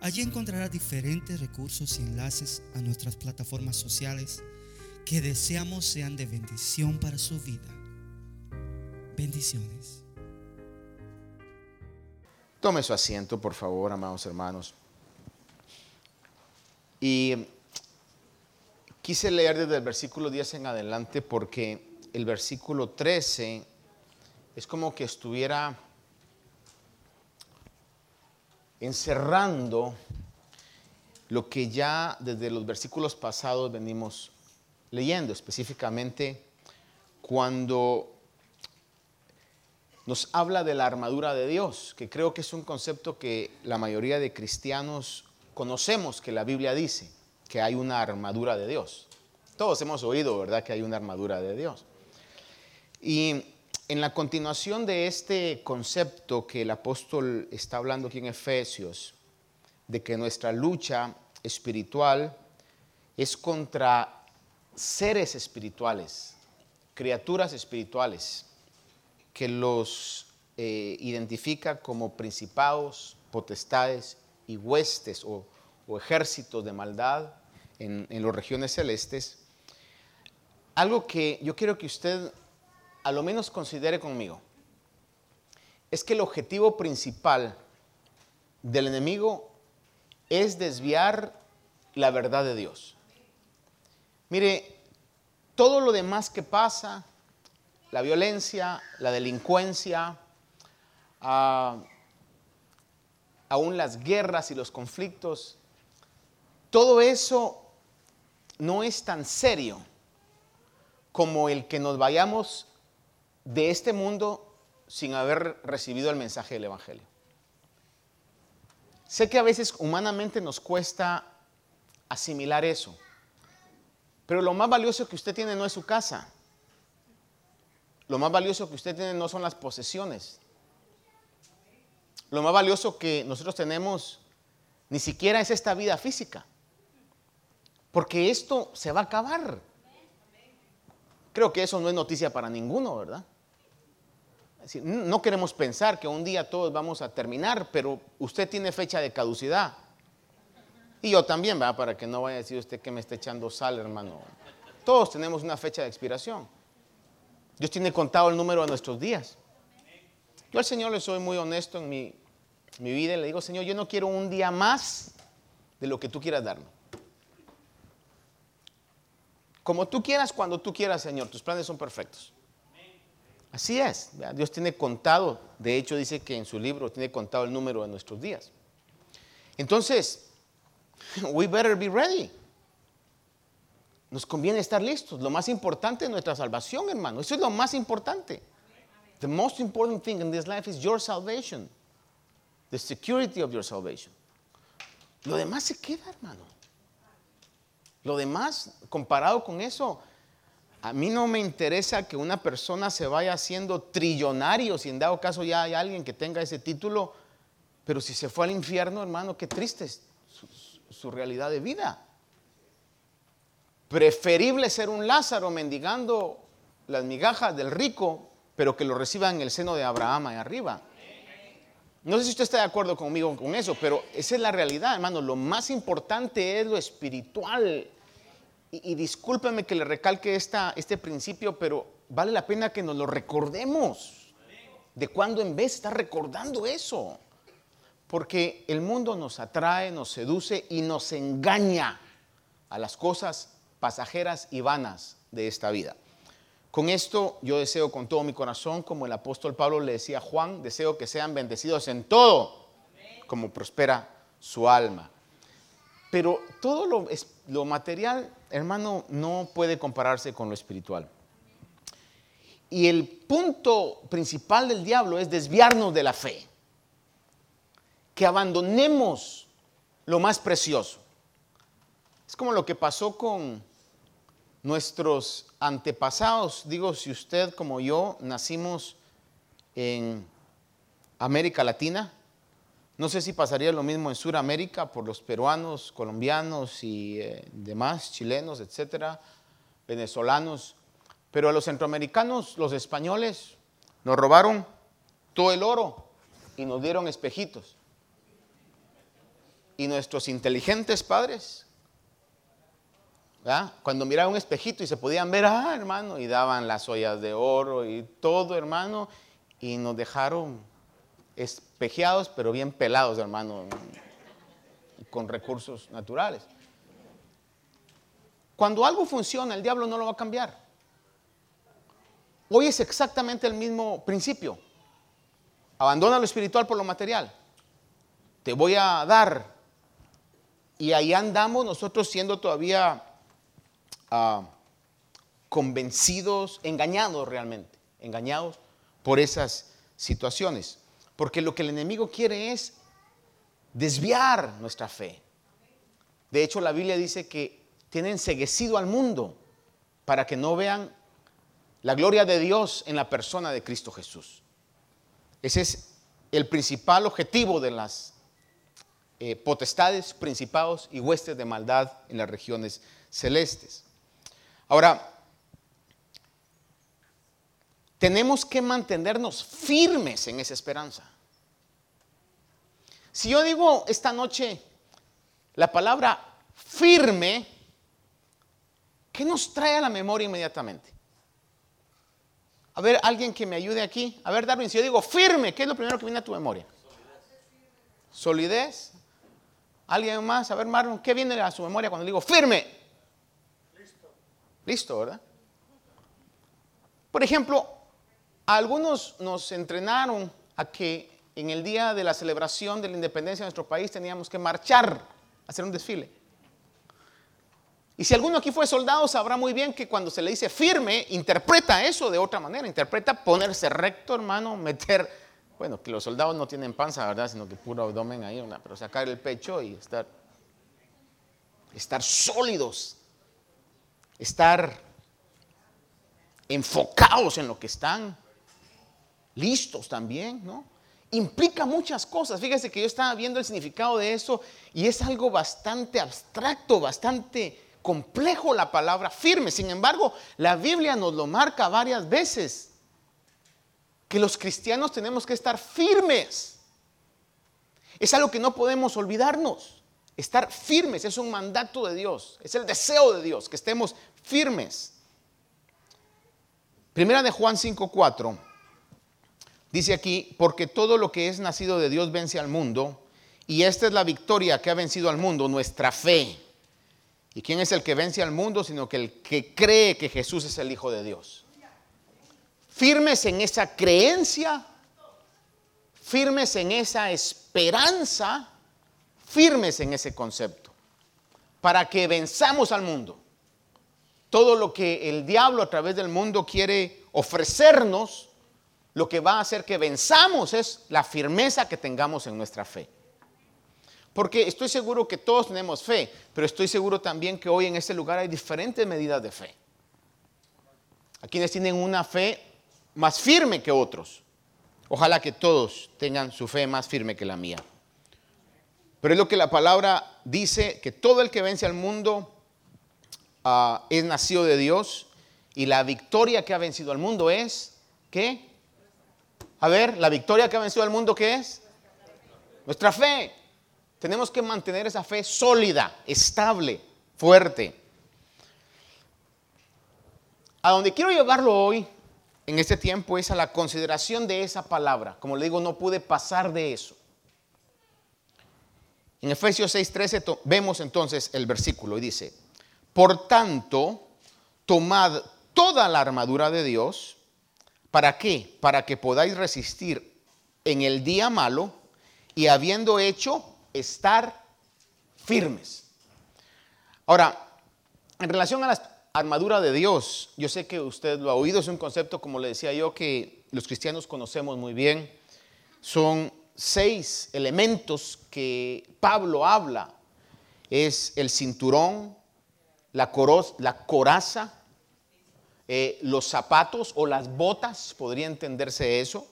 Allí encontrará diferentes recursos y enlaces a nuestras plataformas sociales que deseamos sean de bendición para su vida. Bendiciones. Tome su asiento, por favor, amados hermanos. Y quise leer desde el versículo 10 en adelante porque el versículo 13 es como que estuviera encerrando lo que ya desde los versículos pasados venimos leyendo, específicamente cuando nos habla de la armadura de Dios, que creo que es un concepto que la mayoría de cristianos conocemos, que la Biblia dice, que hay una armadura de Dios. Todos hemos oído, ¿verdad?, que hay una armadura de Dios. Y en la continuación de este concepto que el apóstol está hablando aquí en Efesios, de que nuestra lucha espiritual es contra seres espirituales, criaturas espirituales, que los eh, identifica como principados, potestades y huestes o, ejércitos de maldad en, en las regiones celestes. Algo que yo quiero que usted a lo menos considere conmigo, es que el objetivo principal del enemigo es desviar la verdad de Dios. Mire, todo lo demás que pasa, la violencia, la delincuencia, ah, aún las guerras y los conflictos, todo eso no es tan serio como el que nos vayamos de este mundo sin haber recibido el mensaje del Evangelio. Sé que a veces humanamente nos cuesta asimilar eso, pero lo más valioso que usted tiene no es su casa. Lo más valioso que usted tiene no son las posesiones. Lo más valioso que nosotros tenemos ni siquiera es esta vida física. Porque esto se va a acabar. Creo que eso no es noticia para ninguno, ¿verdad? No queremos pensar que un día todos vamos a terminar, pero usted tiene fecha de caducidad. Y yo también. Para que no vaya a decir usted que me está echando sal, hermano. Todos tenemos una fecha de expiración. Dios tiene contado el número de nuestros días. Yo al Señor le soy muy honesto en mi, mi vida y le digo, Señor, yo no quiero un día más de lo que tú quieras darme. Como tú quieras, cuando tú quieras, Señor, tus planes son perfectos. Así es, Dios tiene contado, de hecho dice que en su libro tiene contado el número de nuestros días. Entonces, we better be ready. Nos conviene estar listos. Lo más importante es nuestra salvación, hermano. Eso es lo más importante. The most important thing in this life is your salvation. The security of your salvation. Lo demás se queda, hermano. Lo demás, comparado con eso, a mí no me interesa que una persona se vaya haciendo trillonario, si en dado caso ya hay alguien que tenga ese título, pero si se fue al infierno, hermano, qué triste es su, realidad de vida. Preferible ser un Lázaro mendigando las migajas del rico, pero que lo reciba en el seno de Abraham ahí arriba. No sé si usted está de acuerdo conmigo con eso, pero esa es la realidad, hermano. Lo más importante es lo espiritual y, discúlpeme que le recalque esta, este principio, pero vale la pena que nos lo recordemos. De cuando en vez estar recordando eso. Porque el mundo nos atrae, nos seduce y nos engaña a las cosas pasajeras y vanas de esta vida. Con esto yo deseo con todo mi corazón, como el apóstol Pablo le decía a Juan, deseo que sean bendecidos en todo, como prospera su alma. Pero todo lo material hermano, no puede compararse con lo espiritual. Y el punto principal del diablo es desviarnos de la fe. Que abandonemos lo más precioso. Es como lo que pasó con nuestros antepasados. Digo, si usted como yo nacimos en América Latina, no sé si pasaría lo mismo en Sudamérica por los peruanos, colombianos y eh, demás, chilenos, etcétera, venezolanos. Pero a los centroamericanos, los españoles, nos robaron todo el oro y nos dieron espejitos. Y nuestros inteligentes padres cuando miraban un espejito y se podían ver, ah, hermano, y daban las ollas de oro y todo, hermano, y nos dejaron espejeados, pero bien pelados, hermano, con recursos naturales. Cuando algo funciona, el diablo no lo va a cambiar. Hoy es exactamente el mismo principio. Abandona lo espiritual por lo material. Te voy a dar. Y ahí andamos nosotros siendo todavía Ah, convencidos, engañados realmente, engañados por esas situaciones. Porque lo que el enemigo quiere es desviar nuestra fe. De hecho, la Biblia dice que tienen enseguecido al mundo para que no vean la gloria de Dios en la persona de Cristo Jesús. Ese es el principal objetivo de las eh, potestades, principados y huestes de maldad en las regiones celestes. Ahora, tenemos que mantenernos firmes en esa esperanza. Si yo digo esta noche la palabra firme, ¿qué nos trae a la memoria inmediatamente? A ver, alguien que me ayude aquí. A ver, Darwin, si yo digo firme, ¿qué es lo primero que viene a tu memoria? Solidez. ¿Alguien más? A ver, Marlon, ¿qué viene a su memoria cuando digo firme? Listo, ¿verdad? Por ejemplo, algunos nos entrenaron a que en el día de la celebración de la independencia de nuestro país teníamos que marchar, hacer un desfile. Y si alguno aquí fue soldado, sabrá muy bien que cuando se le dice firme, interpreta eso de otra manera. Interpreta ponerse recto, hermano, meter, bueno, que los soldados no tienen panza, ¿verdad? Sino que puro abdomen ahí, pero sacar el pecho y estar, estar sólidos estar enfocados en lo que están, listos también, ¿no? Implica muchas cosas. Fíjese que yo estaba viendo el significado de eso y es algo bastante abstracto, bastante complejo la palabra firme. Sin embargo, la Biblia nos lo marca varias veces, que los cristianos tenemos que estar firmes. Es algo que no podemos olvidarnos. Estar firmes es un mandato de Dios, es el deseo de Dios, que estemos firmes. Primera de Juan 5:4 dice aquí, porque todo lo que es nacido de Dios vence al mundo, y esta es la victoria que ha vencido al mundo, nuestra fe. ¿Y quién es el que vence al mundo? Sino que el que cree que Jesús es el Hijo de Dios. Firmes en esa creencia, firmes en esa esperanza firmes en ese concepto, para que venzamos al mundo. Todo lo que el diablo a través del mundo quiere ofrecernos, lo que va a hacer que venzamos es la firmeza que tengamos en nuestra fe. Porque estoy seguro que todos tenemos fe, pero estoy seguro también que hoy en este lugar hay diferentes medidas de fe. Hay quienes tienen una fe más firme que otros. Ojalá que todos tengan su fe más firme que la mía. Pero es lo que la palabra dice, que todo el que vence al mundo ah, es nacido de Dios y la victoria que ha vencido al mundo es, ¿qué? A ver, la victoria que ha vencido al mundo, ¿qué es? Nuestra fe. Tenemos que mantener esa fe sólida, estable, fuerte. A donde quiero llevarlo hoy, en este tiempo, es a la consideración de esa palabra. Como le digo, no pude pasar de eso. En Efesios 6:13 vemos entonces el versículo y dice, por tanto, tomad toda la armadura de Dios, ¿para qué? Para que podáis resistir en el día malo y habiendo hecho estar firmes. Ahora, en relación a la armadura de Dios, yo sé que usted lo ha oído, es un concepto, como le decía yo, que los cristianos conocemos muy bien. Son seis elementos que Pablo habla es el cinturón, la, coros- la coraza, eh, los zapatos o las botas, podría entenderse eso.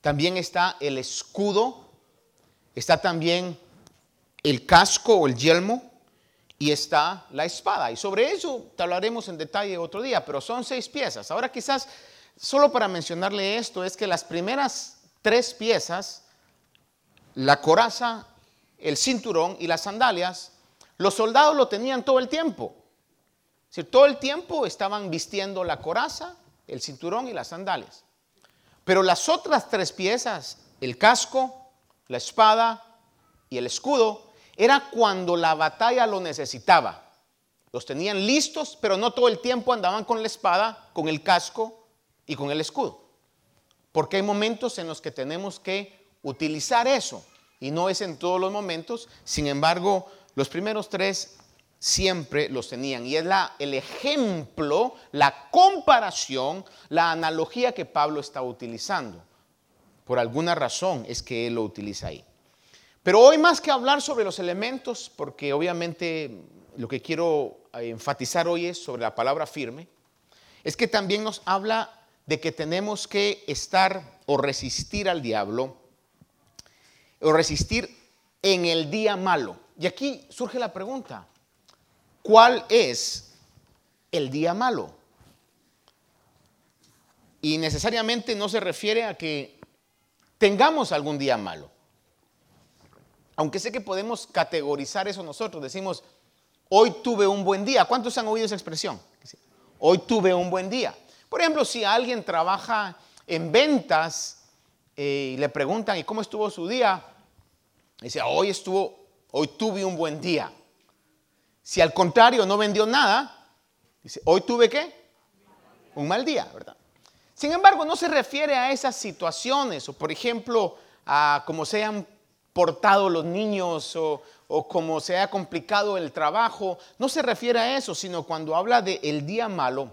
También está el escudo, está también el casco o el yelmo y está la espada. Y sobre eso te hablaremos en detalle otro día, pero son seis piezas. Ahora quizás, solo para mencionarle esto, es que las primeras tres piezas, la coraza, el cinturón y las sandalias, los soldados lo tenían todo el tiempo. Todo el tiempo estaban vistiendo la coraza, el cinturón y las sandalias. Pero las otras tres piezas, el casco, la espada y el escudo, era cuando la batalla lo necesitaba. Los tenían listos, pero no todo el tiempo andaban con la espada, con el casco y con el escudo. Porque hay momentos en los que tenemos que utilizar eso. Y no es en todos los momentos. Sin embargo, los primeros tres siempre los tenían. Y es la, el ejemplo, la comparación, la analogía que Pablo está utilizando. Por alguna razón es que él lo utiliza ahí. Pero hoy más que hablar sobre los elementos, porque obviamente lo que quiero eh, enfatizar hoy es sobre la palabra firme, es que también nos habla de que tenemos que estar o resistir al diablo, o resistir en el día malo. Y aquí surge la pregunta, ¿cuál es el día malo? Y necesariamente no se refiere a que tengamos algún día malo. Aunque sé que podemos categorizar eso nosotros, decimos, hoy tuve un buen día. ¿Cuántos han oído esa expresión? Hoy tuve un buen día. Por ejemplo, si alguien trabaja en ventas eh, y le preguntan, ¿y cómo estuvo su día? Dice, hoy estuvo, hoy tuve un buen día. Si al contrario no vendió nada, dice, hoy tuve qué? Un mal día, ¿verdad? Sin embargo, no se refiere a esas situaciones, o por ejemplo, a cómo se han portado los niños o, cómo se ha complicado el trabajo. No se refiere a eso, sino cuando habla de el día malo,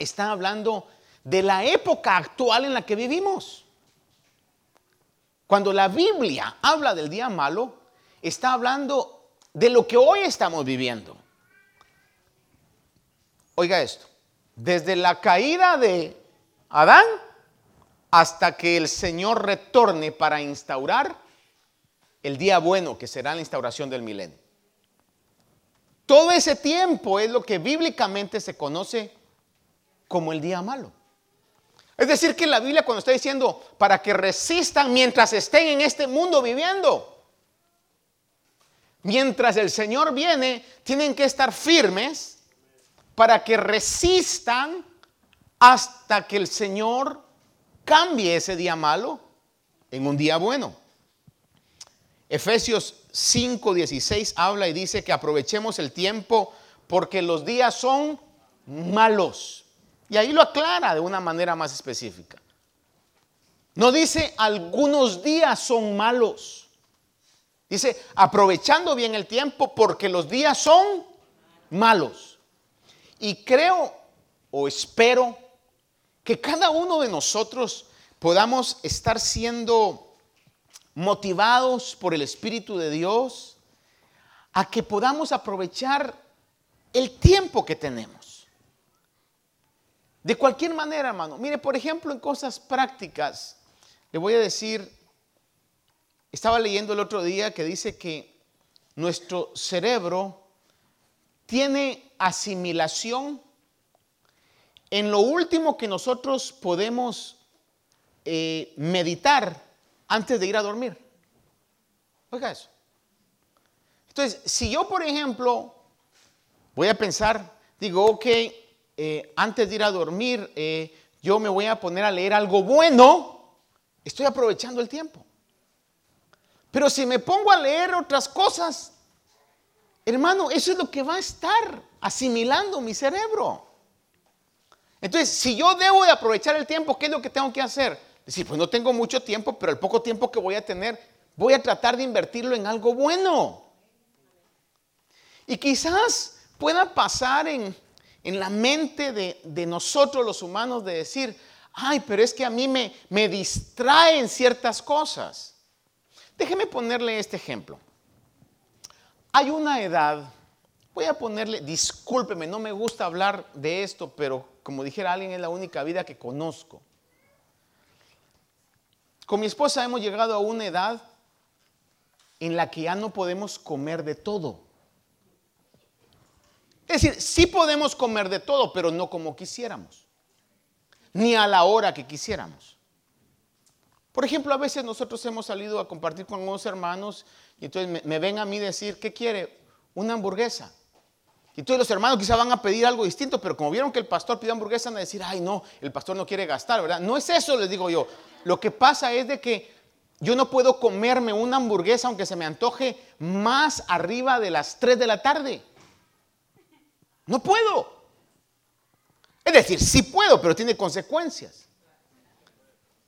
está hablando de la época actual en la que vivimos. Cuando la Biblia habla del día malo, está hablando de lo que hoy estamos viviendo. Oiga esto, desde la caída de Adán hasta que el Señor retorne para instaurar el día bueno, que será la instauración del milenio. Todo ese tiempo es lo que bíblicamente se conoce como el día malo. Es decir, que la Biblia cuando está diciendo para que resistan mientras estén en este mundo viviendo, mientras el Señor viene, tienen que estar firmes para que resistan hasta que el Señor cambie ese día malo en un día bueno. Efesios 5:16 habla y dice que aprovechemos el tiempo porque los días son malos. Y ahí lo aclara de una manera más específica. No dice algunos días son malos. Dice aprovechando bien el tiempo porque los días son malos. Y creo o espero que cada uno de nosotros podamos estar siendo motivados por el Espíritu de Dios a que podamos aprovechar el tiempo que tenemos. De cualquier manera, hermano. Mire, por ejemplo, en cosas prácticas, le voy a decir, estaba leyendo el otro día que dice que nuestro cerebro tiene asimilación en lo último que nosotros podemos eh, meditar antes de ir a dormir. Oiga eso. Entonces, si yo, por ejemplo, voy a pensar, digo, ok, eh, antes de ir a dormir, eh, yo me voy a poner a leer algo bueno, estoy aprovechando el tiempo. Pero si me pongo a leer otras cosas, hermano, eso es lo que va a estar asimilando mi cerebro. Entonces, si yo debo de aprovechar el tiempo, ¿qué es lo que tengo que hacer? Decir, pues no tengo mucho tiempo, pero el poco tiempo que voy a tener, voy a tratar de invertirlo en algo bueno. Y quizás pueda pasar en, en la mente de, de, nosotros los humanos de decir, ay, pero es que a mí me, me distraen ciertas cosas. Déjeme ponerle este ejemplo. hay una edad, voy a ponerle, discúlpeme, no me gusta hablar de esto, pero como dijera alguien, es la única vida que conozco. Con mi esposa hemos llegado a una edad en la que ya no podemos comer de todo. Es decir, sí podemos comer de todo, pero no como quisiéramos, ni a la hora que quisiéramos. Por ejemplo, a veces nosotros hemos salido a compartir con unos hermanos y entonces me, ven a mí decir, ¿qué quiere? Una hamburguesa. Y todos los hermanos quizá van a pedir algo distinto, pero como vieron que el pastor pide hamburguesa, van a decir, ay no, el pastor no quiere gastar, ¿verdad? No es eso, les digo yo. Lo que pasa es de que yo no puedo comerme una hamburguesa aunque se me antoje más arriba de las 3 de la tarde. No puedo. Es decir, sí puedo, pero tiene consecuencias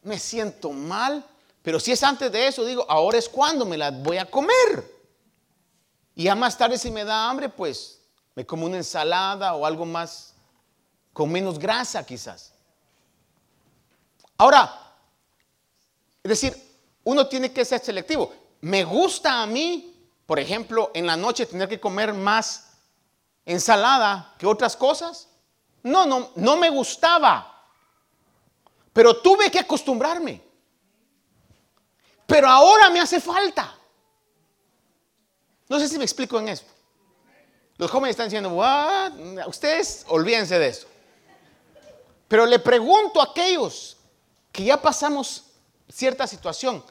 me siento mal, pero si es antes de eso, digo, ahora es cuando me la voy a comer. Y ya más tarde si me da hambre, pues me como una ensalada o algo más con menos grasa quizás. Ahora, es decir, uno tiene que ser selectivo. Me gusta a mí, por ejemplo, en la noche tener que comer más ensalada que otras cosas. No, no, no me gustaba. Pero tuve que acostumbrarme. Pero ahora me hace falta. No sé si me explico en esto. Los jóvenes están diciendo, What? ustedes olvídense de eso. Pero le pregunto a aquellos que ya pasamos cierta situación,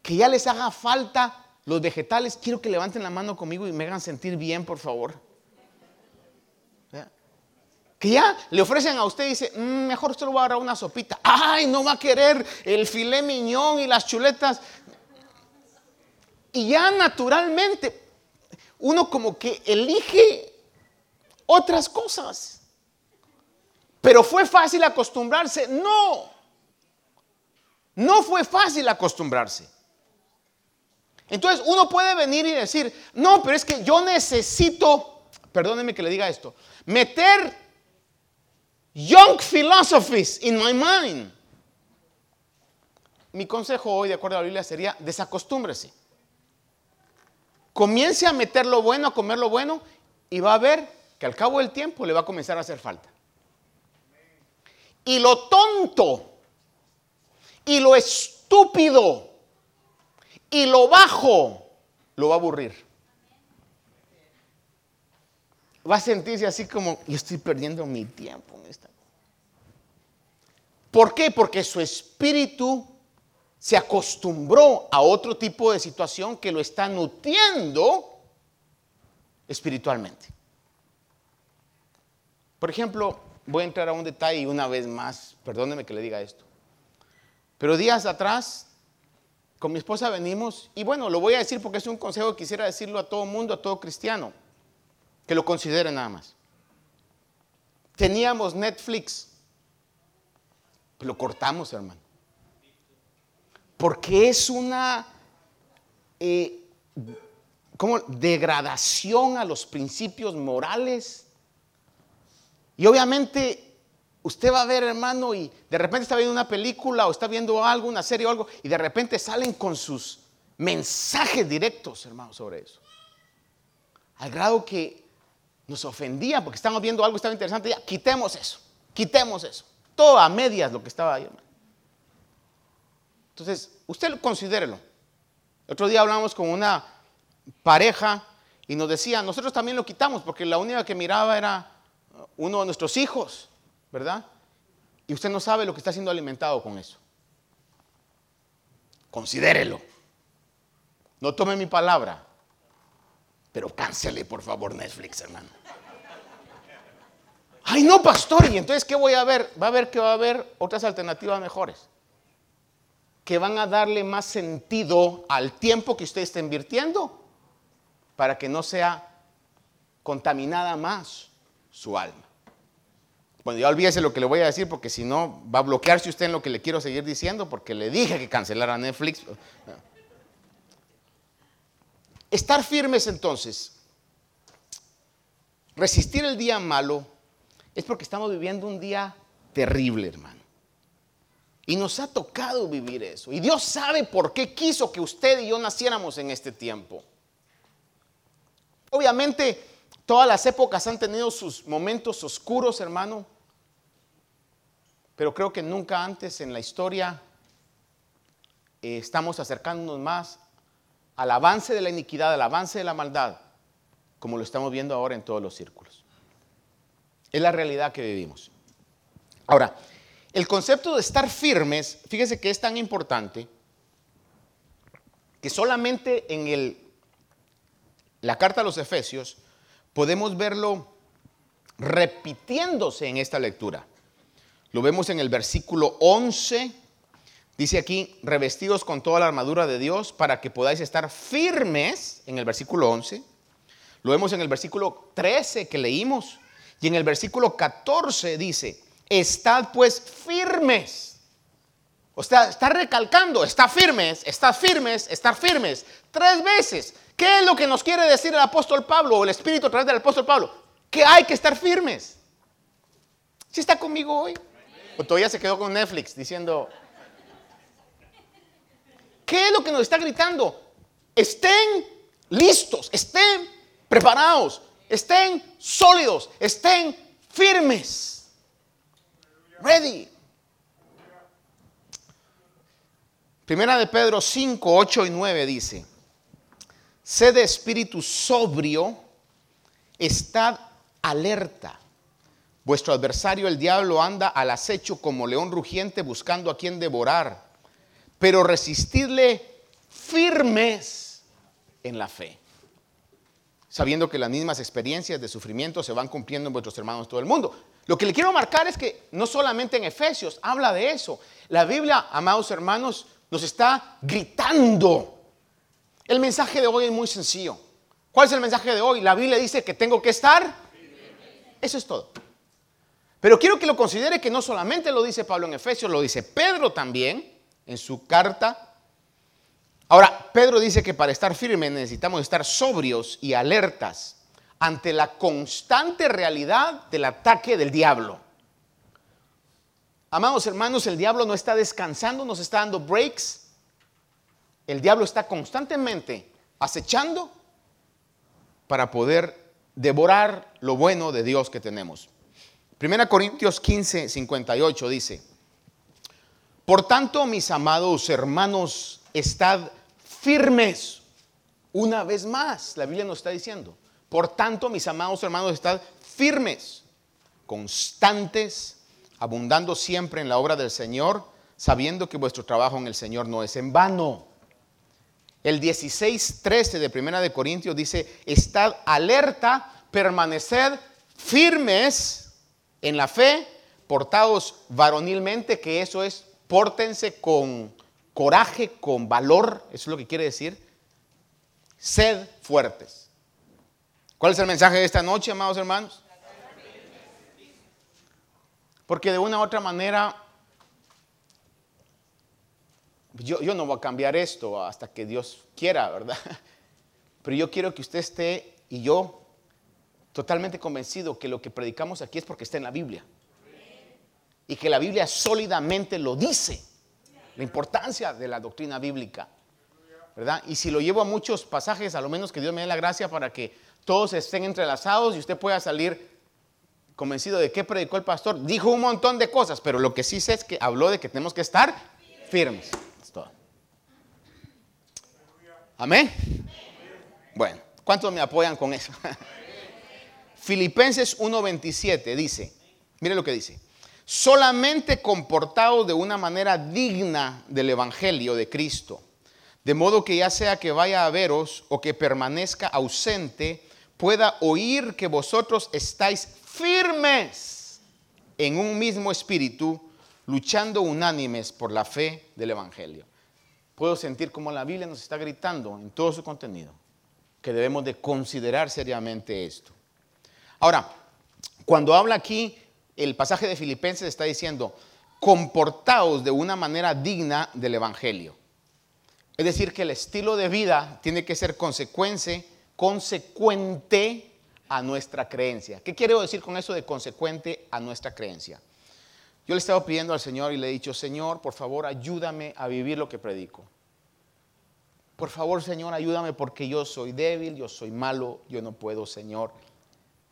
que ya les haga falta los vegetales, quiero que levanten la mano conmigo y me hagan sentir bien, por favor que ya le ofrecen a usted y dice, mm, mejor usted lo va a dar una sopita. Ay, no va a querer el filé miñón y las chuletas. Y ya naturalmente uno como que elige otras cosas. Pero fue fácil acostumbrarse. No. No fue fácil acostumbrarse. Entonces uno puede venir y decir, no, pero es que yo necesito, perdóneme que le diga esto, meter young philosophies in my mind. Mi consejo hoy, de acuerdo a la Biblia, sería desacostúmbrese. Comience a meter lo bueno, a comer lo bueno, y va a ver que al cabo del tiempo le va a comenzar a hacer falta. Y lo tonto, y lo estúpido, y lo bajo, lo va a aburrir va a sentirse así como, yo estoy perdiendo mi tiempo en esta. ¿Por qué? Porque su espíritu se acostumbró a otro tipo de situación que lo está nutriendo espiritualmente. Por ejemplo, voy a entrar a un detalle una vez más, perdóneme que le diga esto. Pero días atrás, con mi esposa venimos, y bueno, lo voy a decir porque es un consejo que quisiera decirlo a todo mundo, a todo cristiano. Que lo consideren nada más. Teníamos Netflix. Lo cortamos, hermano. Porque es una eh, degradación a los principios morales. Y obviamente usted va a ver, hermano, y de repente está viendo una película o está viendo algo, una serie o algo, y de repente salen con sus mensajes directos, hermano, sobre eso. Al grado que nos ofendía porque estábamos viendo algo, estaba interesante, ya, quitemos eso, quitemos eso. Todo a medias lo que estaba ahí. Entonces, usted considérelo. otro día hablamos con una pareja y nos decía, nosotros también lo quitamos porque la única que miraba era uno de nuestros hijos, ¿verdad? Y usted no sabe lo que está siendo alimentado con eso. Considérelo. No tome mi palabra, pero cáncele por favor Netflix, hermano. Ay, no, pastor. ¿Y entonces qué voy a ver? Va a ver que va a haber otras alternativas mejores. Que van a darle más sentido al tiempo que usted está invirtiendo para que no sea contaminada más su alma. Bueno, ya olvídese lo que le voy a decir porque si no va a bloquearse usted en lo que le quiero seguir diciendo porque le dije que cancelara Netflix. Estar firmes entonces, resistir el día malo, es porque estamos viviendo un día terrible, hermano. Y nos ha tocado vivir eso. Y Dios sabe por qué quiso que usted y yo naciéramos en este tiempo. Obviamente, todas las épocas han tenido sus momentos oscuros, hermano, pero creo que nunca antes en la historia eh, estamos acercándonos más al avance de la iniquidad, al avance de la maldad, como lo estamos viendo ahora en todos los círculos. Es la realidad que vivimos. Ahora, el concepto de estar firmes, fíjese que es tan importante que solamente en el, la carta a los Efesios podemos verlo repitiéndose en esta lectura. Lo vemos en el versículo 11. Dice aquí, revestidos con toda la armadura de Dios para que podáis estar firmes, en el versículo 11. Lo vemos en el versículo 13 que leímos. Y en el versículo 14 dice, estad pues firmes. O sea, está recalcando, está firmes, está firmes, estar firmes. Tres veces. ¿Qué es lo que nos quiere decir el apóstol Pablo o el Espíritu a través del apóstol Pablo? Que hay que estar firmes. ¿Sí está conmigo hoy? O todavía se quedó con Netflix diciendo, ¿qué es lo que nos está gritando? Estén listos, estén preparados, estén sólidos, estén firmes. Ready. Primera de Pedro 5, 8 y 9 dice, sed de espíritu sobrio, estad alerta. Vuestro adversario el diablo anda al acecho como león rugiente buscando a quien devorar, pero resistidle firmes en la fe, sabiendo que las mismas experiencias de sufrimiento se van cumpliendo en vuestros hermanos todo el mundo. Lo que le quiero marcar es que no solamente en Efesios habla de eso. La Biblia, amados hermanos, nos está gritando. El mensaje de hoy es muy sencillo. ¿Cuál es el mensaje de hoy? La Biblia dice que tengo que estar. Eso es todo. Pero quiero que lo considere que no solamente lo dice Pablo en Efesios, lo dice Pedro también en su carta. Ahora, Pedro dice que para estar firmes necesitamos estar sobrios y alertas ante la constante realidad del ataque del diablo. Amados hermanos, el diablo no está descansando, nos está dando breaks. El diablo está constantemente acechando para poder devorar lo bueno de Dios que tenemos. Primera Corintios 15, 58 dice, por tanto, mis amados hermanos, estad firmes. Una vez más, la Biblia nos está diciendo, por tanto, mis amados hermanos, estad firmes, constantes, abundando siempre en la obra del Señor, sabiendo que vuestro trabajo en el Señor no es en vano. El 16, 13 de Primera de Corintios dice, estad alerta, permaneced firmes en la fe, portados varonilmente, que eso es, pórtense con coraje, con valor, eso es lo que quiere decir. Sed fuertes. ¿Cuál es el mensaje de esta noche, amados hermanos? Porque de una u otra manera, yo, yo, no voy a cambiar esto hasta que Dios quiera, ¿verdad? Pero yo quiero que usted esté y yo totalmente convencido que lo que predicamos aquí es porque está en la Biblia. Y que la Biblia sólidamente lo dice. La importancia de la doctrina bíblica. ¿Verdad? Y si lo llevo a muchos pasajes, a lo menos que Dios me dé la gracia para que todos estén entrelazados y usted pueda salir convencido de qué predicó el pastor. Dijo un montón de cosas, pero lo que sí sé es que habló de que tenemos que estar firmes. Es todo. Amén. Bueno, ¿cuántos me apoyan con eso? Filipenses 1:27 dice, mire lo que dice, solamente comportados de una manera digna del Evangelio de Cristo, de modo que ya sea que vaya a veros o que permanezca ausente, pueda oír que vosotros estáis firmes en un mismo espíritu, luchando unánimes por la fe del Evangelio. Puedo sentir como la Biblia nos está gritando en todo su contenido que debemos de considerar seriamente esto. Ahora, cuando habla aquí, el pasaje de Filipenses está diciendo, comportaos de una manera digna del Evangelio. Es decir, que el estilo de vida tiene que ser consecuente, consecuente a nuestra creencia. ¿Qué quiero decir con eso de consecuente a nuestra creencia? Yo le estaba pidiendo al Señor y le he dicho, Señor, por favor, ayúdame a vivir lo que predico. Por favor, Señor, ayúdame porque yo soy débil, yo soy malo, yo no puedo, Señor.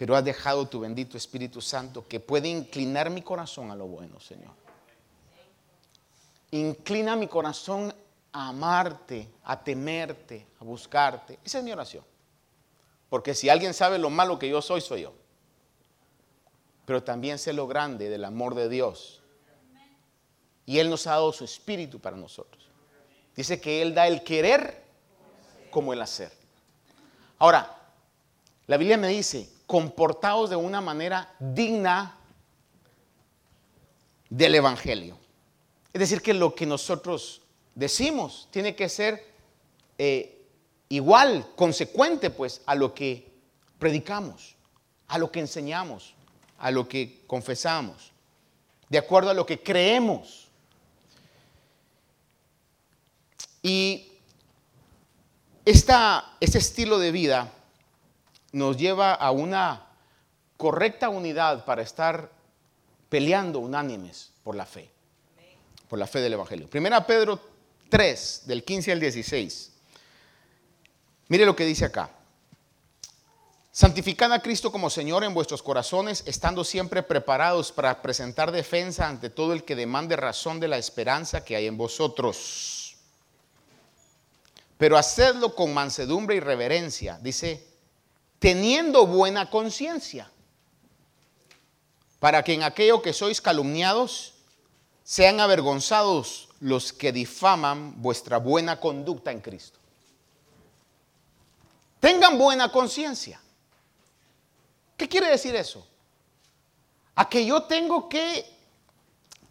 Pero has dejado tu bendito Espíritu Santo que puede inclinar mi corazón a lo bueno, Señor. Inclina mi corazón a amarte, a temerte, a buscarte. Esa es mi oración. Porque si alguien sabe lo malo que yo soy, soy yo. Pero también sé lo grande del amor de Dios. Y Él nos ha dado su espíritu para nosotros. Dice que Él da el querer como el hacer. Ahora, la Biblia me dice, comportaos de una manera digna del Evangelio. Es decir, que lo que nosotros decimos tiene que ser eh, igual, consecuente pues a lo que predicamos, a lo que enseñamos, a lo que confesamos, de acuerdo a lo que creemos. Y esta, este estilo de vida nos lleva a una correcta unidad para estar peleando unánimes por la fe, por la fe del Evangelio. Primera Pedro 3, del 15 al 16. Mire lo que dice acá. Santificad a Cristo como Señor en vuestros corazones, estando siempre preparados para presentar defensa ante todo el que demande razón de la esperanza que hay en vosotros. Pero hacedlo con mansedumbre y reverencia, dice, teniendo buena conciencia, para que en aquello que sois calumniados sean avergonzados los que difaman vuestra buena conducta en Cristo. Tengan buena conciencia. ¿Qué quiere decir eso? A que yo tengo que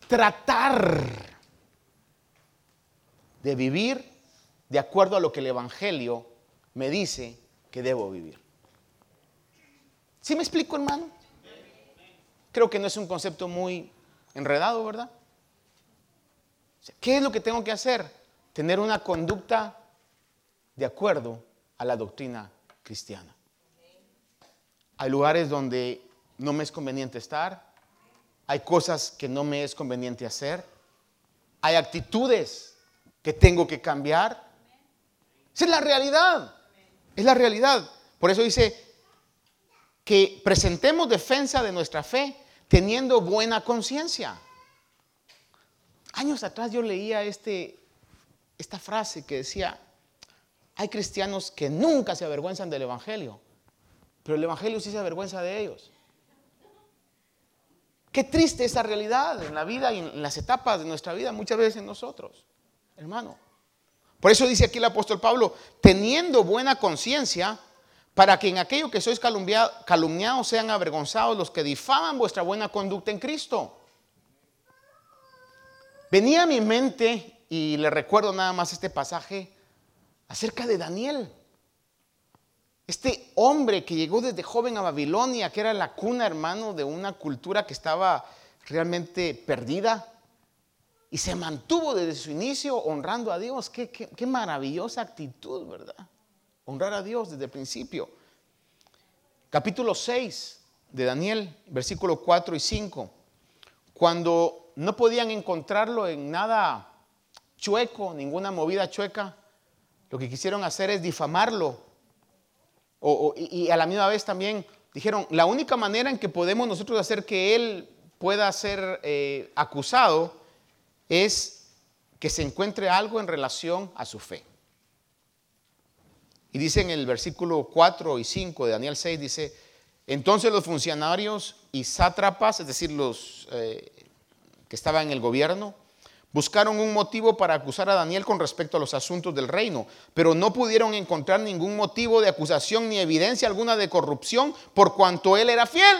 tratar de vivir de acuerdo a lo que el Evangelio me dice que debo vivir. ¿Sí me explico, hermano? Creo que no es un concepto muy enredado, ¿verdad? ¿Qué es lo que tengo que hacer? Tener una conducta de acuerdo a la doctrina cristiana. Hay lugares donde no me es conveniente estar, hay cosas que no me es conveniente hacer, hay actitudes que tengo que cambiar. Esa es la realidad, es la realidad. Por eso dice que presentemos defensa de nuestra fe teniendo buena conciencia. Años atrás yo leía este, esta frase que decía, hay cristianos que nunca se avergüenzan del Evangelio, pero el Evangelio sí se avergüenza de ellos. Qué triste esa realidad en la vida y en las etapas de nuestra vida, muchas veces en nosotros, hermano. Por eso dice aquí el apóstol Pablo, teniendo buena conciencia, para que en aquello que sois calumniados sean avergonzados los que difaman vuestra buena conducta en Cristo. Venía a mi mente, y le recuerdo nada más este pasaje, acerca de Daniel. Este hombre que llegó desde joven a Babilonia, que era la cuna, hermano, de una cultura que estaba realmente perdida, y se mantuvo desde su inicio honrando a Dios. Qué, maravillosa actitud, ¿verdad? Honrar a Dios desde el principio. Capítulo 6 de Daniel, versículo 4 y 5. Cuando no podían encontrarlo en nada chueco, ninguna movida chueca, lo que quisieron hacer es difamarlo. y, a la misma vez también dijeron, la única manera en que podemos nosotros hacer que él pueda ser eh, acusado es que se encuentre algo en relación a su fe. Y dice en el versículo 4 y 5 de Daniel 6, dice, entonces los funcionarios y sátrapas, es decir, los eh, que estaban en el gobierno, Buscaron un motivo para acusar a Daniel con respecto a los asuntos del reino, pero no pudieron encontrar ningún motivo de acusación ni evidencia alguna de corrupción por cuanto él era fiel.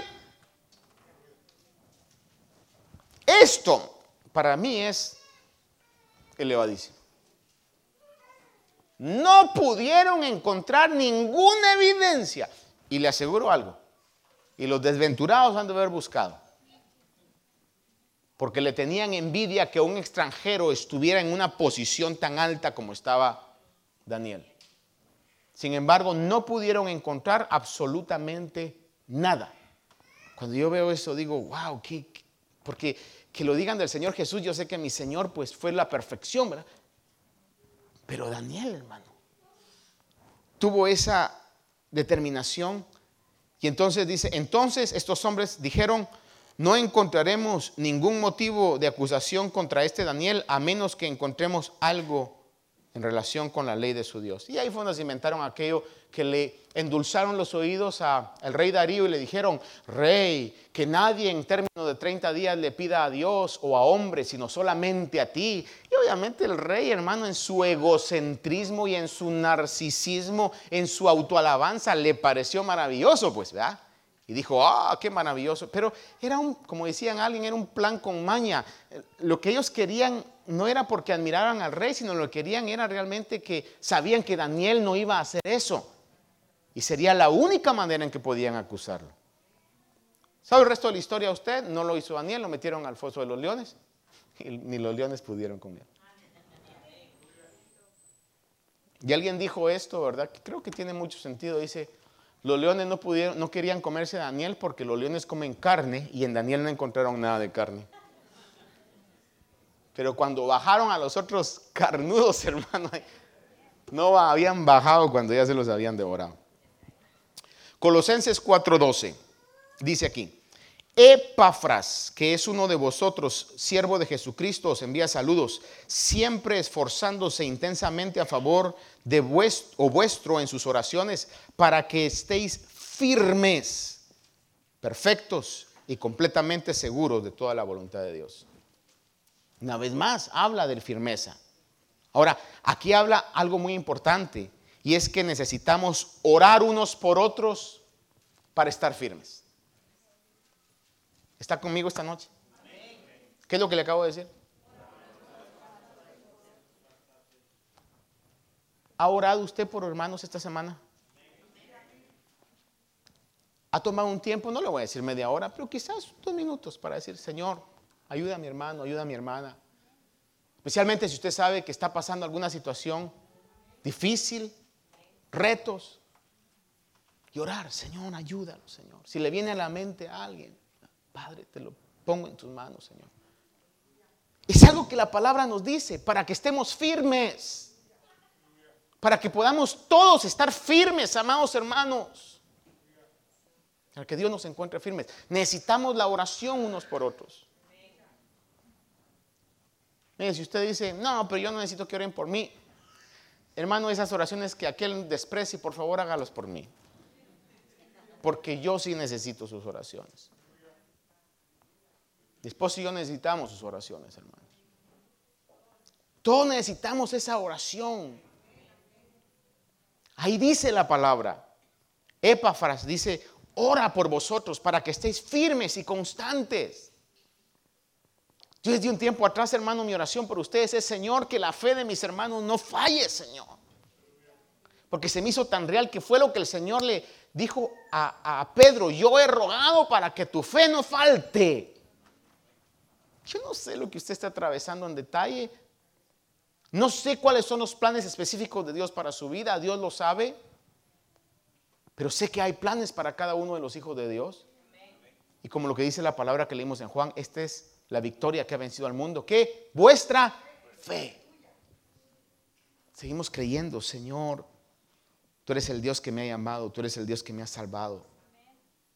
Esto para mí es elevadísimo. No pudieron encontrar ninguna evidencia. Y le aseguro algo, y los desventurados han de haber buscado porque le tenían envidia que un extranjero estuviera en una posición tan alta como estaba Daniel. Sin embargo, no pudieron encontrar absolutamente nada. Cuando yo veo eso digo, wow, ¿qué, porque que lo digan del Señor Jesús, yo sé que mi Señor pues fue la perfección, ¿verdad? Pero Daniel, hermano, tuvo esa determinación. Y entonces dice, entonces estos hombres dijeron, no encontraremos ningún motivo de acusación contra este Daniel a menos que encontremos algo en relación con la ley de su Dios. Y ahí fue donde se inventaron aquello que le endulzaron los oídos al rey Darío y le dijeron, rey, que nadie en términos de 30 días le pida a Dios o a hombres, sino solamente a ti. Y obviamente el rey, hermano, en su egocentrismo y en su narcisismo, en su autoalabanza, le pareció maravilloso, pues, ¿verdad? Y dijo, ah, qué maravilloso. Pero era un, como decían alguien, era un plan con maña. Lo que ellos querían no era porque admiraran al rey, sino lo que querían era realmente que sabían que Daniel no iba a hacer eso. Y sería la única manera en que podían acusarlo. ¿Sabe el resto de la historia usted? No lo hizo Daniel, lo metieron al foso de los leones. Y ni los leones pudieron con él. Y alguien dijo esto, ¿verdad? Creo que tiene mucho sentido. Dice, los leones no, pudieron, no querían comerse a Daniel porque los leones comen carne y en Daniel no encontraron nada de carne. Pero cuando bajaron a los otros carnudos, hermano, no habían bajado cuando ya se los habían devorado. Colosenses 4:12 dice aquí, Epafras, que es uno de vosotros, siervo de Jesucristo, os envía saludos, siempre esforzándose intensamente a favor de vuestro, o vuestro en sus oraciones, para que estéis firmes, perfectos y completamente seguros de toda la voluntad de Dios. Una vez más, habla de firmeza. Ahora, aquí habla algo muy importante, y es que necesitamos orar unos por otros para estar firmes. ¿Está conmigo esta noche? ¿Qué es lo que le acabo de decir? ¿Ha orado usted por hermanos esta semana? ¿Ha tomado un tiempo? No le voy a decir media hora, pero quizás dos minutos para decir, Señor, ayuda a mi hermano, ayuda a mi hermana. Especialmente si usted sabe que está pasando alguna situación difícil, retos. Y orar, Señor, ayúdalo, Señor. Si le viene a la mente a alguien, Padre, te lo pongo en tus manos, Señor. Es algo que la palabra nos dice para que estemos firmes. Para que podamos todos estar firmes, amados hermanos. Para que Dios nos encuentre firmes. Necesitamos la oración unos por otros. Mire, si usted dice, no, pero yo no necesito que oren por mí. Hermano, esas oraciones que aquel desprecie, por favor hágalos por mí. Porque yo sí necesito sus oraciones. Esposo y yo necesitamos sus oraciones, hermanos. Todos necesitamos esa oración. Ahí dice la palabra. Epafras dice, ora por vosotros para que estéis firmes y constantes. Yo desde un tiempo atrás, hermano, mi oración por ustedes es, Señor, que la fe de mis hermanos no falle, Señor. Porque se me hizo tan real que fue lo que el Señor le dijo a, a Pedro, yo he rogado para que tu fe no falte. Yo no sé lo que usted está atravesando en detalle. No sé cuáles son los planes específicos de Dios para su vida. Dios lo sabe. Pero sé que hay planes para cada uno de los hijos de Dios. Y como lo que dice la palabra que leímos en Juan, esta es la victoria que ha vencido al mundo. ¿Qué? Vuestra fe. Seguimos creyendo, Señor. Tú eres el Dios que me ha llamado. Tú eres el Dios que me ha salvado.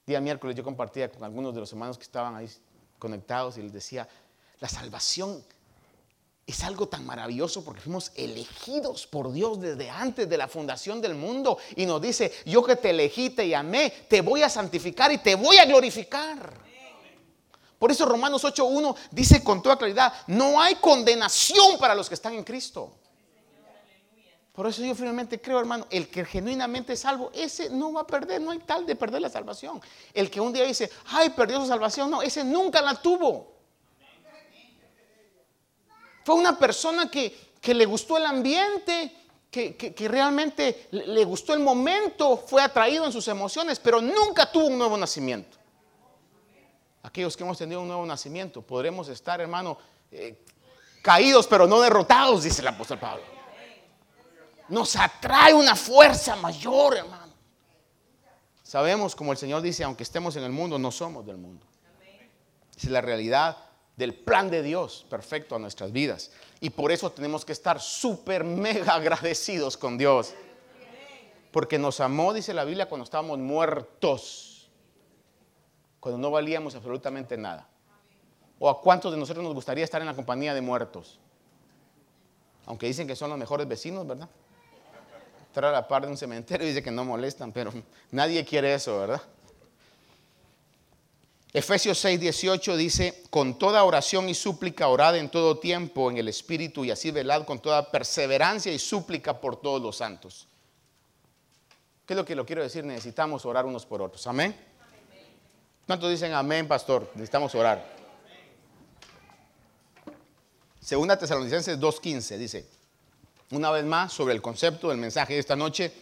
Día miércoles yo compartía con algunos de los hermanos que estaban ahí conectados y les decía, la salvación es algo tan maravilloso porque fuimos elegidos por Dios desde antes de la fundación del mundo. Y nos dice, yo que te elegí, te llamé, te voy a santificar y te voy a glorificar. Por eso Romanos 8.1 dice con toda claridad, no hay condenación para los que están en Cristo. Por eso yo finalmente creo, hermano, el que genuinamente es salvo, ese no va a perder, no hay tal de perder la salvación. El que un día dice, ay, perdió su salvación, no, ese nunca la tuvo. Fue una persona que, le gustó el ambiente, que, realmente le gustó el momento, fue atraído en sus emociones, pero nunca tuvo un nuevo nacimiento. Aquellos que hemos tenido un nuevo nacimiento, podremos estar, hermano, eh, caídos, pero no derrotados, dice el apóstol Pablo. Nos atrae una fuerza mayor, hermano. Sabemos, como el Señor dice, aunque estemos en el mundo, no somos del mundo. Es la realidad del plan de Dios perfecto a nuestras vidas. Y por eso tenemos que estar súper mega agradecidos con Dios. Porque nos amó, dice la Biblia, cuando estábamos muertos. Cuando no valíamos absolutamente nada. ¿O a cuántos de nosotros nos gustaría estar en la compañía de muertos? Aunque dicen que son los mejores vecinos, ¿verdad? Estar a la par de un cementerio y dice que no molestan, pero nadie quiere eso, ¿verdad? Efesios 6, 18 dice, con toda oración y súplica orad en todo tiempo en el Espíritu y así velad con toda perseverancia y súplica por todos los santos. ¿Qué es lo que lo quiero decir? Necesitamos orar unos por otros. Amén. ¿Cuántos dicen amén, pastor? Necesitamos orar. Segunda Tesalonicenses 2.15 dice, una vez más sobre el concepto del mensaje de esta noche.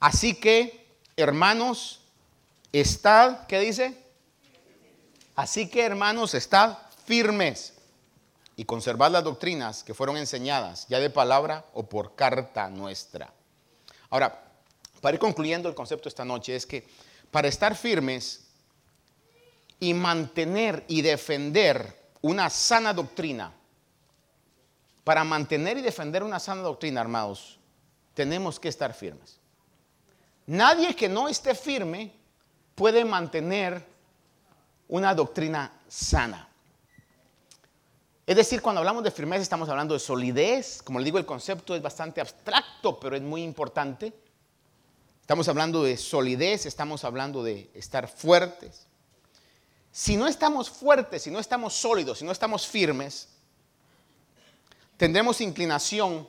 Así que, hermanos, estad, ¿qué dice? Así que, hermanos, estad firmes y conservad las doctrinas que fueron enseñadas, ya de palabra o por carta nuestra. Ahora, para ir concluyendo el concepto esta noche, es que para estar firmes y mantener y defender una sana doctrina, para mantener y defender una sana doctrina, armados, tenemos que estar firmes. Nadie que no esté firme puede mantener una doctrina sana. Es decir, cuando hablamos de firmeza estamos hablando de solidez. Como le digo, el concepto es bastante abstracto, pero es muy importante. Estamos hablando de solidez, estamos hablando de estar fuertes. Si no estamos fuertes, si no estamos sólidos, si no estamos firmes, tendremos inclinación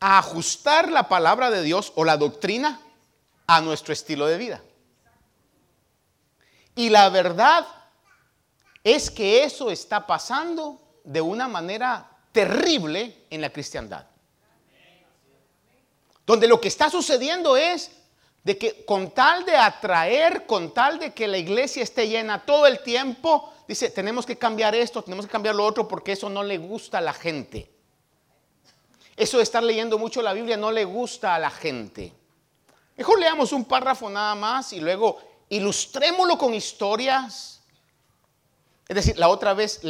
a ajustar la palabra de Dios o la doctrina a nuestro estilo de vida. Y la verdad es que eso está pasando de una manera terrible en la cristiandad. Donde lo que está sucediendo es de que con tal de atraer, con tal de que la iglesia esté llena todo el tiempo, dice, tenemos que cambiar esto, tenemos que cambiar lo otro porque eso no le gusta a la gente. Eso de estar leyendo mucho la Biblia no le gusta a la gente. Mejor leamos un párrafo nada más y luego ilustrémoslo con historias. Es decir, la otra vez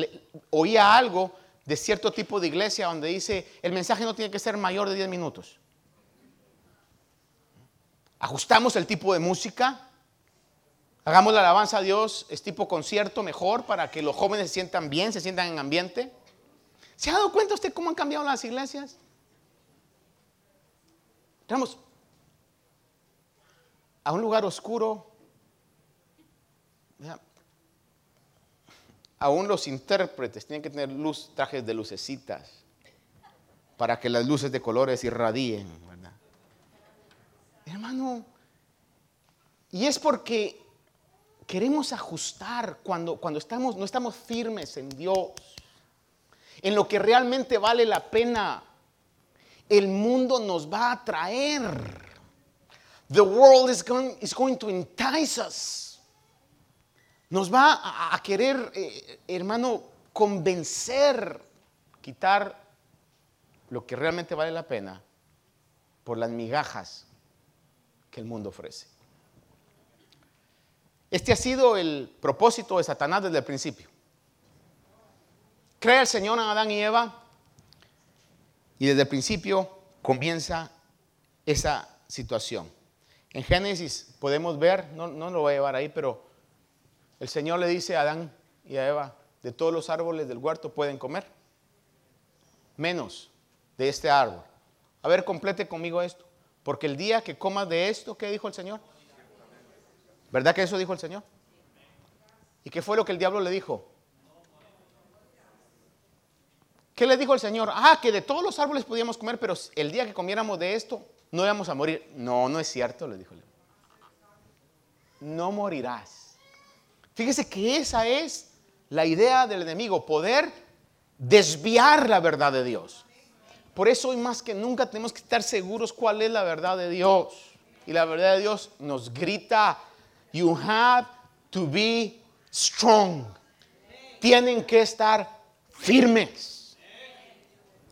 oía algo de cierto tipo de iglesia donde dice, el mensaje no tiene que ser mayor de 10 minutos. Ajustamos el tipo de música, Hagamos la alabanza a Dios, es tipo concierto mejor para que los jóvenes se sientan bien, se sientan en ambiente. ¿Se ha dado cuenta usted cómo han cambiado las iglesias? Entramos a un lugar oscuro. Aún los intérpretes tienen que tener luz, trajes de lucecitas para que las luces de colores irradien, Hermano, y es porque queremos ajustar cuando, cuando estamos, no estamos firmes en Dios, en lo que realmente vale la pena. El mundo nos va a atraer. The world is going, is going to entice us. Nos va a, querer, eh, hermano, convencer, quitar lo que realmente vale la pena por las migajas que el mundo ofrece. Este ha sido el propósito de Satanás desde el principio. Crea el Señor a Adán y Eva y desde el principio comienza esa situación. En Génesis podemos ver, no, no lo voy a llevar ahí, pero el Señor le dice a Adán y a Eva, de todos los árboles del huerto pueden comer, menos de este árbol. A ver, complete conmigo esto, porque el día que comas de esto, ¿qué dijo el Señor? ¿Verdad que eso dijo el Señor? ¿Y qué fue lo que el diablo le dijo? ¿Qué le dijo el Señor? Ah, que de todos los árboles podíamos comer, pero el día que comiéramos de esto, no íbamos a morir. No, no es cierto, le dijo. No morirás. Fíjese que esa es la idea del enemigo, poder desviar la verdad de Dios. Por eso hoy más que nunca tenemos que estar seguros cuál es la verdad de Dios. Y la verdad de Dios nos grita You have to be strong. Tienen que estar firmes.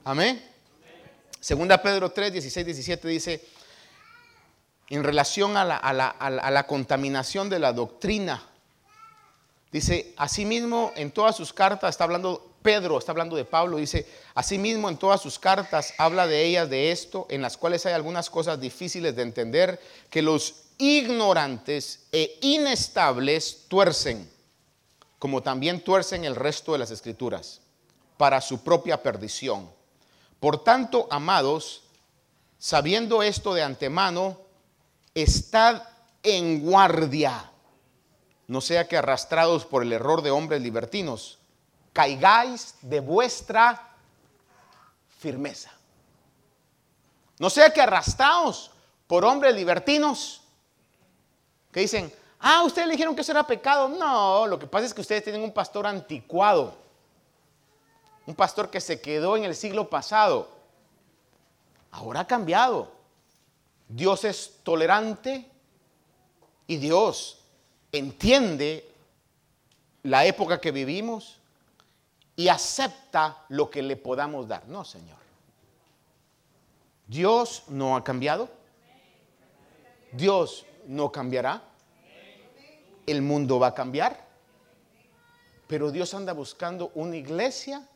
Amén. Segunda Pedro 3, 16, 17 dice, en relación a la, a, la, a la, contaminación de la doctrina, dice, asimismo en todas sus cartas, está hablando Pedro, está hablando de Pablo, dice, asimismo en todas sus cartas habla de ellas, de esto, en las cuales hay algunas cosas difíciles de entender, que los ignorantes e inestables tuercen, como también tuercen el resto de las escrituras, para su propia perdición. Por tanto, amados, sabiendo esto de antemano, estad en guardia, no sea que arrastrados por el error de hombres libertinos, caigáis de vuestra firmeza. No sea que arrastrados por hombres libertinos que dicen, ah, ustedes le dijeron que eso era pecado. No, lo que pasa es que ustedes tienen un pastor anticuado, un pastor que se quedó en el siglo pasado. Ahora ha cambiado. Dios es tolerante y Dios entiende la época que vivimos y acepta lo que le podamos dar. No, Señor. Dios no ha cambiado. Dios no cambiará. El mundo va a cambiar. Pero Dios anda buscando una iglesia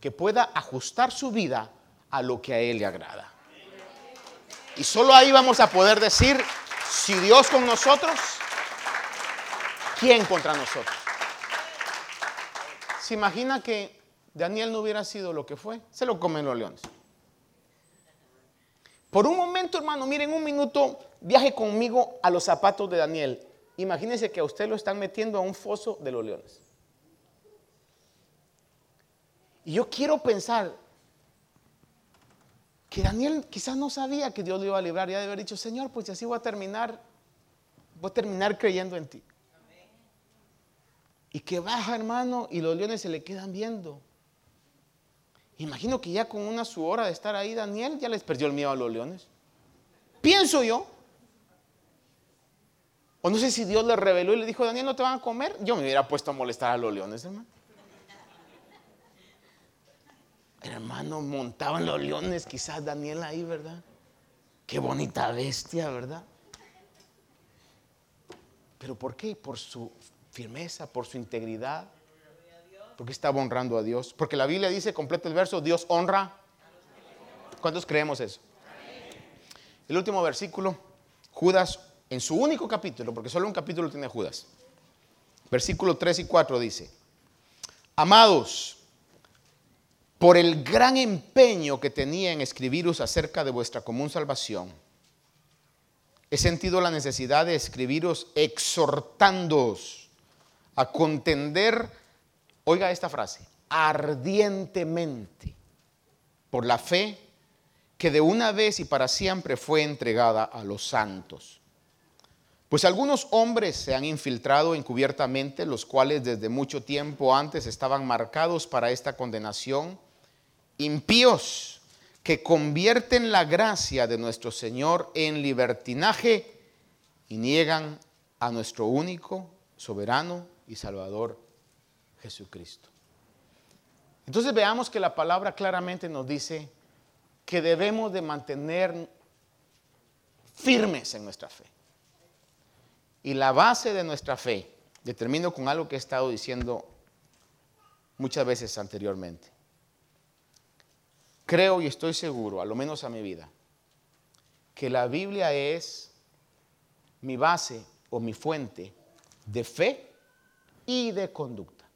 que pueda ajustar su vida a lo que a Él le agrada. Y solo ahí vamos a poder decir, si Dios con nosotros, ¿quién contra nosotros? ¿Se imagina que Daniel no hubiera sido lo que fue? Se lo comen los leones. Por un momento, hermano, miren un minuto, viaje conmigo a los zapatos de Daniel. Imagínense que a usted lo están metiendo a un foso de los leones. Y yo quiero pensar que Daniel quizás no sabía que Dios lo iba a librar. Ya de haber dicho, Señor, pues así voy a terminar, voy a terminar creyendo en ti. Y que baja, hermano, y los leones se le quedan viendo. Imagino que ya con una su hora de estar ahí, Daniel ya les perdió el miedo a los leones. Pienso yo. O no sé si Dios le reveló y le dijo, Daniel, ¿no te van a comer? Yo me hubiera puesto a molestar a los leones, hermano. Hermano, montaban los leones, quizás Daniel ahí, ¿verdad? Qué bonita bestia, ¿verdad? ¿Pero por qué? Por su firmeza, por su integridad, porque estaba honrando a Dios. Porque la Biblia dice, completa el verso, Dios honra. ¿Cuántos creemos eso? El último versículo, Judas, en su único capítulo, porque solo un capítulo tiene Judas. Versículo 3 y 4 dice, amados, por el gran empeño que tenía en escribiros acerca de vuestra común salvación, he sentido la necesidad de escribiros exhortándoos a contender Oiga esta frase, ardientemente por la fe que de una vez y para siempre fue entregada a los santos. Pues algunos hombres se han infiltrado encubiertamente, los cuales desde mucho tiempo antes estaban marcados para esta condenación, impíos que convierten la gracia de nuestro Señor en libertinaje y niegan a nuestro único, soberano y salvador Jesucristo. Entonces veamos que la palabra claramente nos dice que debemos de mantener firmes en nuestra fe. Y la base de nuestra fe, determino con algo que he estado diciendo muchas veces anteriormente. Creo y estoy seguro, a lo menos a mi vida, que la Biblia es mi base o mi fuente de fe y de conducta.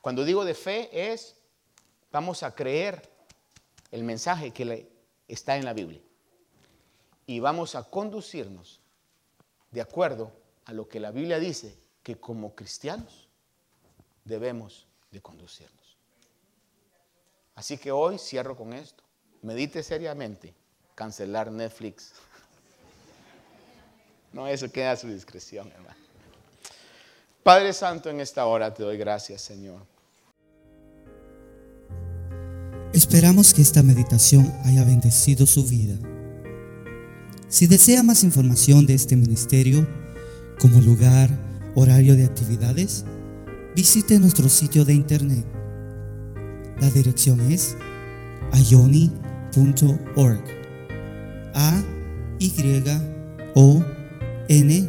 Cuando digo de fe es, vamos a creer el mensaje que está en la Biblia. Y vamos a conducirnos de acuerdo a lo que la Biblia dice que como cristianos debemos de conducirnos. Así que hoy cierro con esto. Medite seriamente cancelar Netflix. No, eso queda a su discreción, hermano. Padre Santo, en esta hora te doy gracias, Señor Esperamos que esta meditación haya bendecido su vida. Si desea más información de este ministerio, como lugar, horario de actividades, visite nuestro sitio de internet. La dirección es ayoni.org. A Y O N